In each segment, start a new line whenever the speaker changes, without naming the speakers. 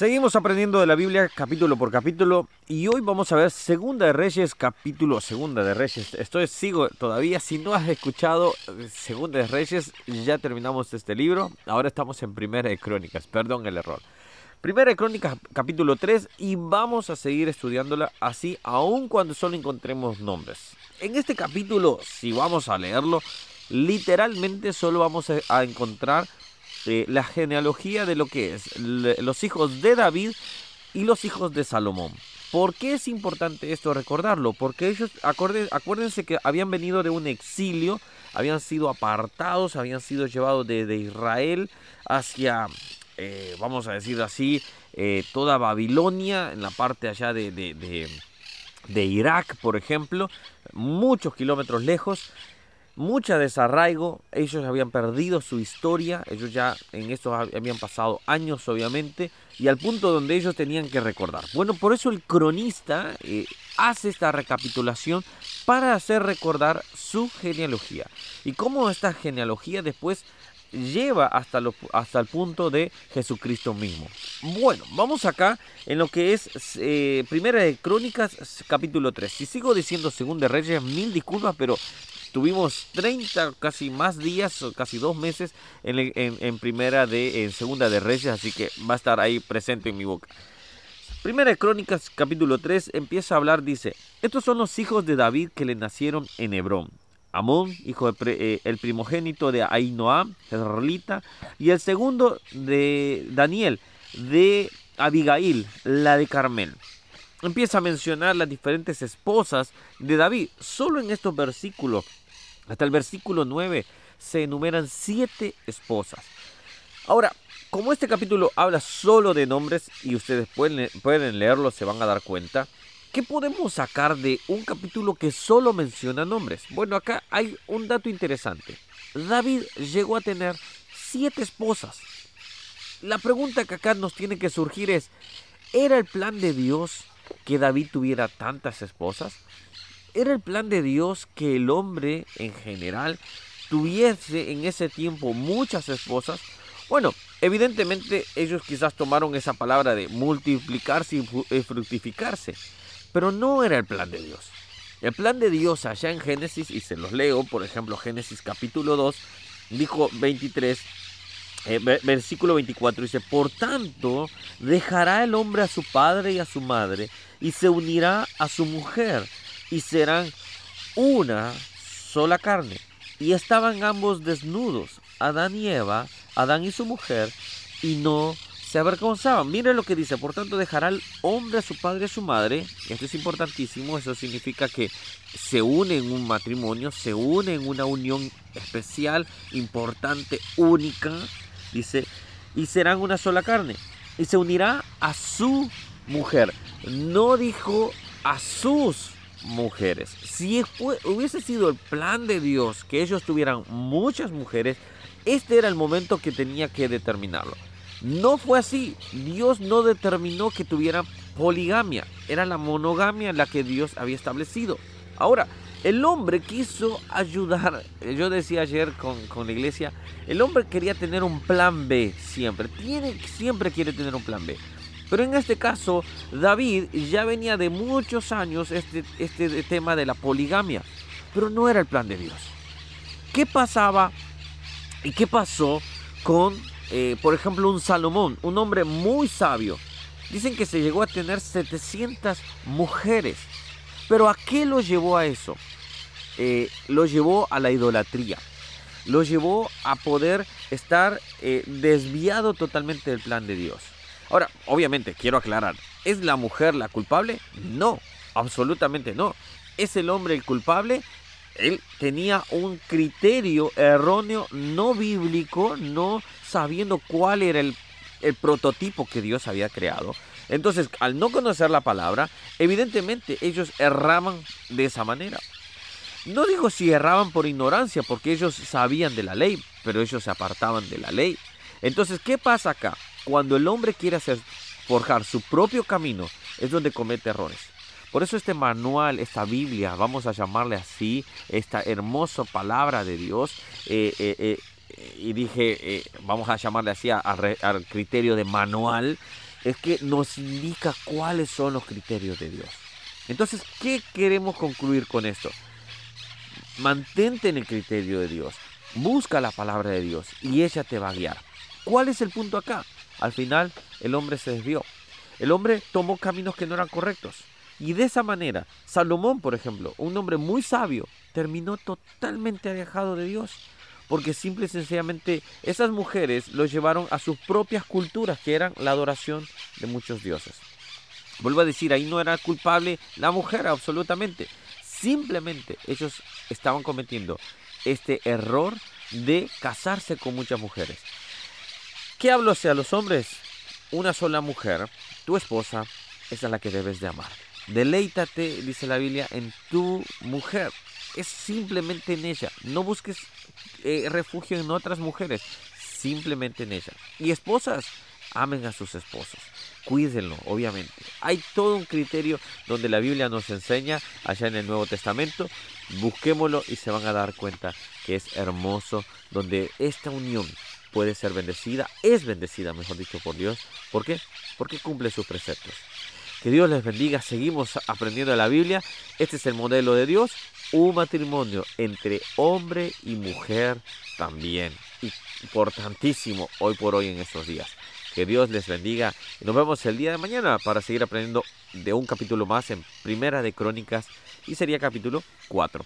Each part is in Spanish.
Seguimos aprendiendo de la Biblia capítulo por capítulo y hoy vamos a ver Segunda de Reyes capítulo Segunda de Reyes. Estoy sigo todavía si no has escuchado Segunda de Reyes ya terminamos este libro. Ahora estamos en Primera de Crónicas, perdón el error. Primera de Crónicas capítulo 3 y vamos a seguir estudiándola así aun cuando solo encontremos nombres. En este capítulo, si vamos a leerlo, literalmente solo vamos a encontrar eh, la genealogía de lo que es los hijos de David y los hijos de Salomón. ¿Por qué es importante esto recordarlo? Porque ellos, acuérdense que habían venido de un exilio, habían sido apartados, habían sido llevados de, Israel hacia, eh, vamos a decir así, eh, toda Babilonia, en la parte allá de, de Irak, por ejemplo, muchos kilómetros lejos mucha desarraigo, ellos habían perdido su historia, ellos ya en esto habían pasado años obviamente, y al punto donde ellos tenían que recordar. Bueno, por eso el cronista eh, hace esta recapitulación para hacer recordar su genealogía y cómo esta genealogía después lleva hasta, lo, hasta el punto de Jesucristo mismo. Bueno, vamos acá en lo que es eh, Primera de Crónicas, capítulo 3. Si sigo diciendo Segunda de Reyes, mil disculpas, pero Tuvimos 30, casi más días, casi dos meses en, primera de, en segunda de Reyes, así que va a estar ahí presente en mi boca. Primera Crónicas, capítulo 3, empieza a hablar, dice, estos son los hijos de David que le nacieron en Hebrón. Amón, hijo de, eh, el primogénito de Ainoam, Israelita, y el segundo de Daniel, de Abigail, la de Carmel. Empieza a mencionar las diferentes esposas de David. Solo en estos versículos hasta el versículo 9 se enumeran siete esposas. Ahora, como este capítulo habla solo de nombres y ustedes pueden, pueden leerlo, se van a dar cuenta, ¿qué podemos sacar de un capítulo que solo menciona nombres? Bueno, acá hay un dato interesante. David llegó a tener siete esposas. La pregunta que acá nos tiene que surgir es, ¿era el plan de Dios que David tuviera tantas esposas? ¿Era el plan de Dios que el hombre en general tuviese en ese tiempo muchas esposas? Bueno, evidentemente ellos quizás tomaron esa palabra de multiplicarse y fructificarse, pero no era el plan de Dios. El plan de Dios allá en Génesis, y se los leo, por ejemplo, Génesis capítulo 2, dijo 23, eh, versículo 24, dice, por tanto, dejará el hombre a su padre y a su madre, y se unirá a su mujer, y serán una sola carne. Y estaban ambos desnudos, Adán y Eva, Adán y su mujer, y no se avergonzaban. Miren lo que dice, por tanto dejará el hombre a su padre y a su madre. Esto es importantísimo, eso significa que se une en un matrimonio, se une en una unión especial, importante, única, dice, y serán una sola carne. Y se unirá a su mujer. No dijo a sus mujeres. Si hubiese sido el plan de Dios que ellos tuvieran muchas mujeres, este era el momento que tenía que determinarlo. No fue así. Dios no determinó que tuvieran poligamia. Era la monogamia la que Dios había establecido. Ahora, el hombre quiso ayudar. Yo decía ayer con, con, la iglesia, el hombre quería tener un plan B siempre. Tiene, siempre quiere tener un plan B. Pero en este caso, David ya venía de muchos años este, este tema de la poligamia, pero no era el plan de Dios. ¿Qué pasaba y qué pasó con, eh, por ejemplo, un Salomón, un hombre muy sabio? Dicen que se llegó a tener 700 mujeres. Pero ¿a qué lo llevó a eso? Eh, lo llevó a la idolatría. Lo llevó a poder estar eh, desviado totalmente del plan de Dios. Ahora, obviamente, quiero aclarar, ¿es la mujer la culpable? No, absolutamente no. ¿Es el hombre el culpable? Él tenía un criterio erróneo, no bíblico, no sabiendo cuál era el, prototipo que Dios había creado. Entonces, al no conocer la palabra, evidentemente ellos erraban de esa manera. No digo si erraban por ignorancia, porque ellos sabían de la ley, pero ellos se apartaban de la ley. Entonces, ¿qué pasa acá? Cuando el hombre quiere hacer, forjar su propio camino, es donde comete errores. Por eso este manual, esta Biblia, vamos a llamarle así, esta hermosa palabra de Dios, eh, eh, eh, y dije, vamos a llamarle así al criterio de manual, es que nos indica cuáles son los criterios de Dios. Entonces, ¿qué queremos concluir con esto? Mantente en el criterio de Dios. Busca la palabra de Dios y ella te va a guiar. ¿Cuál es el punto acá? Al final, el hombre se desvió. El hombre tomó caminos que no eran correctos. Y de esa manera, Salomón, por ejemplo, un hombre muy sabio, terminó totalmente alejado de Dios. Porque simple y sencillamente esas mujeres lo llevaron a sus propias culturas, que eran la adoración de muchos dioses. Vuelvo a decir, ahí no era culpable la mujer absolutamente. Simplemente ellos estaban cometiendo este error de casarse con muchas mujeres. ¿Qué hablo hacia los hombres? Una sola mujer, tu esposa, esa es la que debes de amar. Deleítate, dice la Biblia, en tu mujer. Es simplemente en ella. No busques eh, refugio en otras mujeres. Simplemente en ella. Y esposas, amen a sus esposos. Cuídenlo, obviamente. Hay todo un criterio donde la Biblia nos enseña allá en el Nuevo Testamento. Busquémoslo y se van a dar cuenta que es hermoso, donde esta unión puede ser bendecida, es bendecida, mejor dicho, por Dios. ¿Por qué? Porque cumple sus preceptos. Que Dios les bendiga. Seguimos aprendiendo la Biblia. Este es el modelo de Dios. Un matrimonio entre hombre y mujer también. Importantísimo hoy por hoy en estos días. Que Dios les bendiga. Nos vemos el día de mañana para seguir aprendiendo de un capítulo más en Primera de Crónicas. Y sería capítulo 4.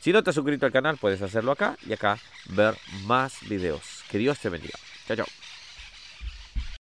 Si no te has suscrito al canal, puedes hacerlo acá y acá ver más videos. Que Dios te bendiga. Chao, chao.